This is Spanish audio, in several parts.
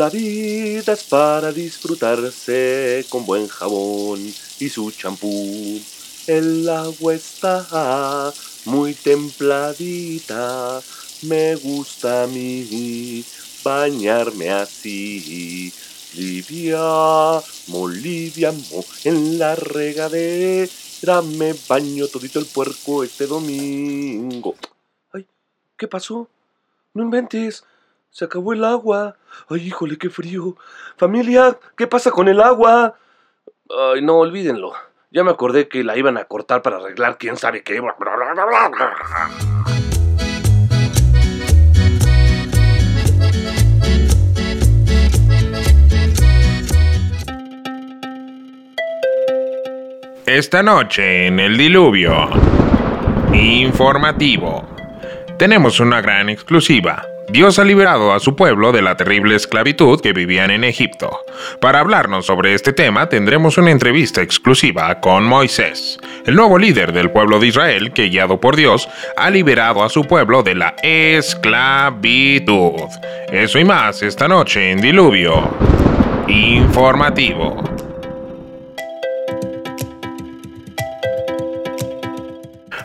La vida es para disfrutarse con buen jabón y su champú. El agua está muy templadita. Me gusta a mí bañarme así. Livia, moliviamo, en la regadera me baño todito el puerco este domingo. Ay, ¿qué pasó? No inventes. Se acabó el agua. Ay, híjole, qué frío. Familia, ¿qué pasa con el agua? Ay, no, olvídenlo. Ya me acordé que la iban a cortar para arreglar quién sabe qué. Esta noche en el diluvio. Informativo. Tenemos una gran exclusiva. Dios ha liberado a su pueblo de la terrible esclavitud que vivían en Egipto. Para hablarnos sobre este tema tendremos una entrevista exclusiva con Moisés, el nuevo líder del pueblo de Israel que, guiado por Dios, ha liberado a su pueblo de la esclavitud. Eso y más esta noche en Diluvio. Informativo.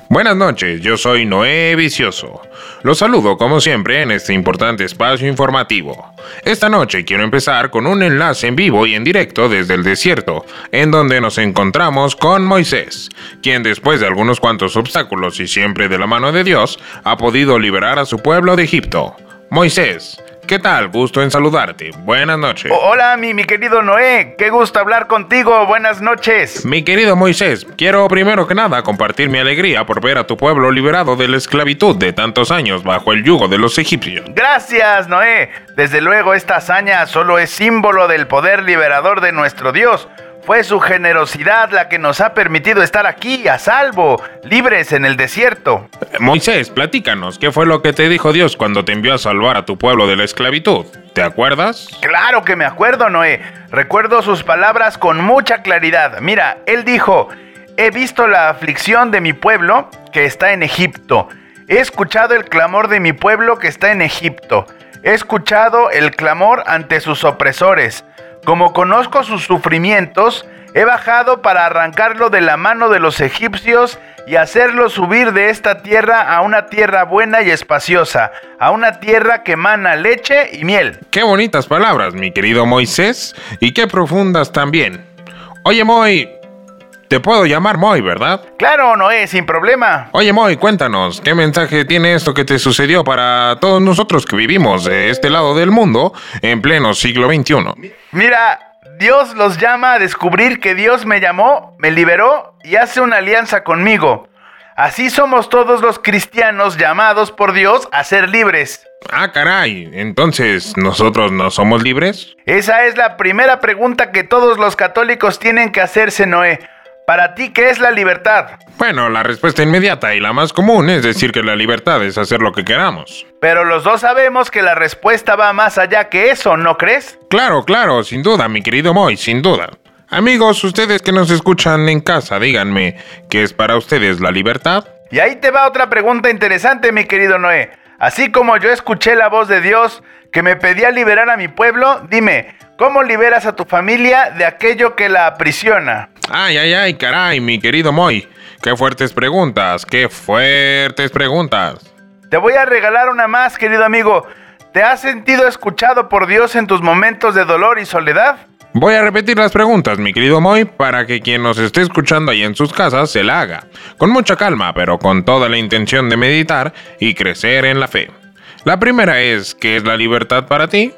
Buenas noches, yo soy Noé Vicioso. Los saludo como siempre en este importante espacio informativo. Esta noche quiero empezar con un enlace en vivo y en directo desde el desierto, en donde nos encontramos con Moisés, quien después de algunos cuantos obstáculos y siempre de la mano de Dios, ha podido liberar a su pueblo de Egipto. Moisés, ¿Qué tal? Gusto en saludarte. Buenas noches. O- Hola, mi, mi querido Noé. Qué gusto hablar contigo. Buenas noches. Mi querido Moisés, quiero primero que nada compartir mi alegría por ver a tu pueblo liberado de la esclavitud de tantos años bajo el yugo de los egipcios. Gracias, Noé. Desde luego, esta hazaña solo es símbolo del poder liberador de nuestro Dios. Fue su generosidad la que nos ha permitido estar aquí, a salvo, libres en el desierto. Moisés, platícanos, ¿qué fue lo que te dijo Dios cuando te envió a salvar a tu pueblo de la esclavitud? ¿Te acuerdas? Claro que me acuerdo, Noé. Recuerdo sus palabras con mucha claridad. Mira, él dijo, he visto la aflicción de mi pueblo que está en Egipto. He escuchado el clamor de mi pueblo que está en Egipto. He escuchado el clamor ante sus opresores. Como conozco sus sufrimientos, he bajado para arrancarlo de la mano de los egipcios y hacerlo subir de esta tierra a una tierra buena y espaciosa, a una tierra que emana leche y miel. Qué bonitas palabras, mi querido Moisés, y qué profundas también. Oye, Moy, te puedo llamar Moy, ¿verdad? Claro, Noé, sin problema. Oye, Moy, cuéntanos, ¿qué mensaje tiene esto que te sucedió para todos nosotros que vivimos de este lado del mundo en pleno siglo XXI? Mira, Dios los llama a descubrir que Dios me llamó, me liberó y hace una alianza conmigo. Así somos todos los cristianos llamados por Dios a ser libres. Ah, caray, entonces, ¿nosotros no somos libres? Esa es la primera pregunta que todos los católicos tienen que hacerse, Noé. Para ti, ¿qué es la libertad? Bueno, la respuesta inmediata y la más común es decir que la libertad es hacer lo que queramos. Pero los dos sabemos que la respuesta va más allá que eso, ¿no crees? Claro, claro, sin duda, mi querido Moy, sin duda. Amigos, ustedes que nos escuchan en casa, díganme, ¿qué es para ustedes la libertad? Y ahí te va otra pregunta interesante, mi querido Noé. Así como yo escuché la voz de Dios que me pedía liberar a mi pueblo, dime, ¿cómo liberas a tu familia de aquello que la aprisiona? Ay, ay, ay, caray, mi querido Moy. Qué fuertes preguntas, qué fuertes preguntas. Te voy a regalar una más, querido amigo. ¿Te has sentido escuchado por Dios en tus momentos de dolor y soledad? Voy a repetir las preguntas, mi querido Moy, para que quien nos esté escuchando ahí en sus casas se la haga, con mucha calma, pero con toda la intención de meditar y crecer en la fe. La primera es, ¿qué es la libertad para ti?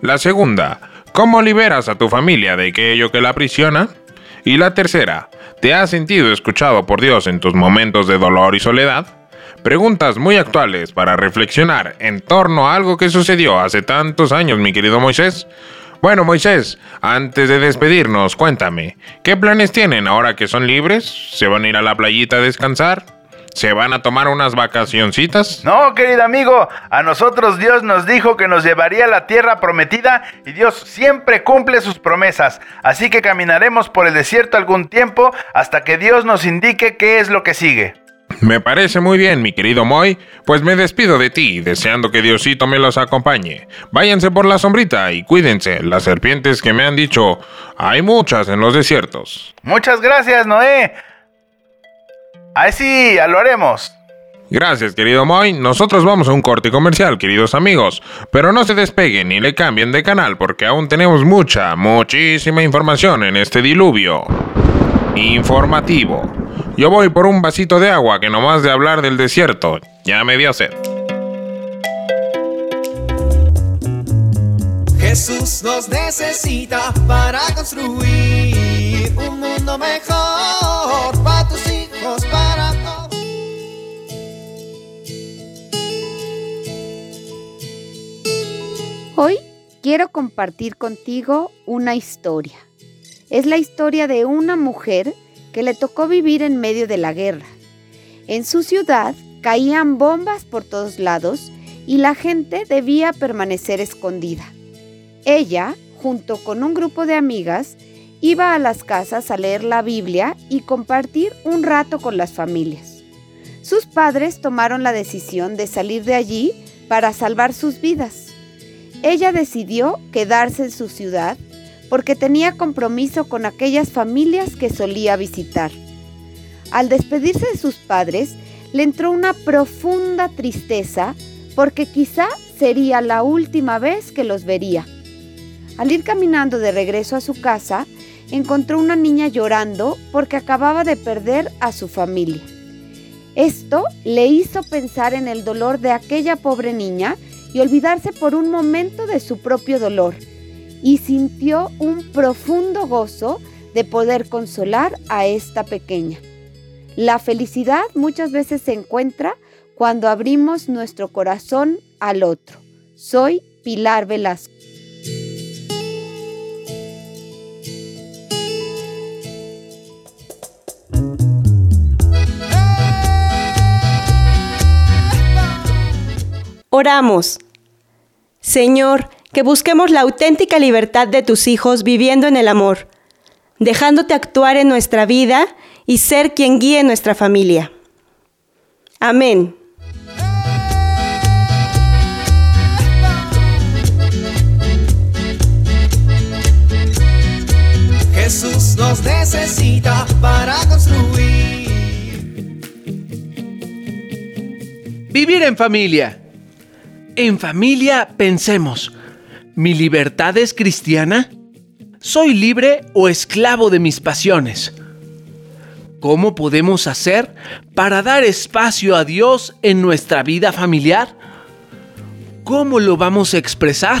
La segunda, ¿cómo liberas a tu familia de aquello que la aprisiona? Y la tercera, ¿te has sentido escuchado por Dios en tus momentos de dolor y soledad? Preguntas muy actuales para reflexionar en torno a algo que sucedió hace tantos años, mi querido Moisés. Bueno, Moisés, antes de despedirnos, cuéntame, ¿qué planes tienen ahora que son libres? ¿Se van a ir a la playita a descansar? ¿Se van a tomar unas vacacioncitas? No, querido amigo, a nosotros Dios nos dijo que nos llevaría a la tierra prometida y Dios siempre cumple sus promesas. Así que caminaremos por el desierto algún tiempo hasta que Dios nos indique qué es lo que sigue. Me parece muy bien, mi querido Moy, pues me despido de ti, deseando que Diosito me los acompañe. Váyanse por la sombrita y cuídense, las serpientes que me han dicho, hay muchas en los desiertos. Muchas gracias, Noé. Así lo haremos. Gracias, querido Moy. Nosotros vamos a un corte comercial, queridos amigos. Pero no se despeguen ni le cambien de canal porque aún tenemos mucha, muchísima información en este diluvio. Informativo. Yo voy por un vasito de agua que nomás de hablar del desierto ya me dio sed. Jesús nos necesita para construir un mundo mejor para tus hijos, para quiero compartir contigo una historia. Es la historia de una mujer que le tocó vivir en medio de la guerra. En su ciudad caían bombas por todos lados y la gente debía permanecer escondida. Ella, junto con un grupo de amigas, iba a las casas a leer la Biblia y compartir un rato con las familias. Sus padres tomaron la decisión de salir de allí para salvar sus vidas. Ella decidió quedarse en su ciudad porque tenía compromiso con aquellas familias que solía visitar. Al despedirse de sus padres, le entró una profunda tristeza porque quizá sería la última vez que los vería. Al ir caminando de regreso a su casa, encontró una niña llorando porque acababa de perder a su familia. Esto le hizo pensar en el dolor de aquella pobre niña y olvidarse por un momento de su propio dolor y sintió un profundo gozo de poder consolar a esta pequeña. La felicidad muchas veces se encuentra cuando abrimos nuestro corazón al otro. Soy Pilar Velasco. Oramos. Señor, que busquemos la auténtica libertad de tus hijos viviendo en el amor, dejándote actuar en nuestra vida y ser quien guíe nuestra familia. Amén. Jesús nos necesita para construir. Vivir en familia. En familia pensemos. ¿Mi libertad es cristiana? ¿Soy libre o esclavo de mis pasiones? ¿Cómo podemos hacer para dar espacio a Dios en nuestra vida familiar? ¿Cómo lo vamos a expresar?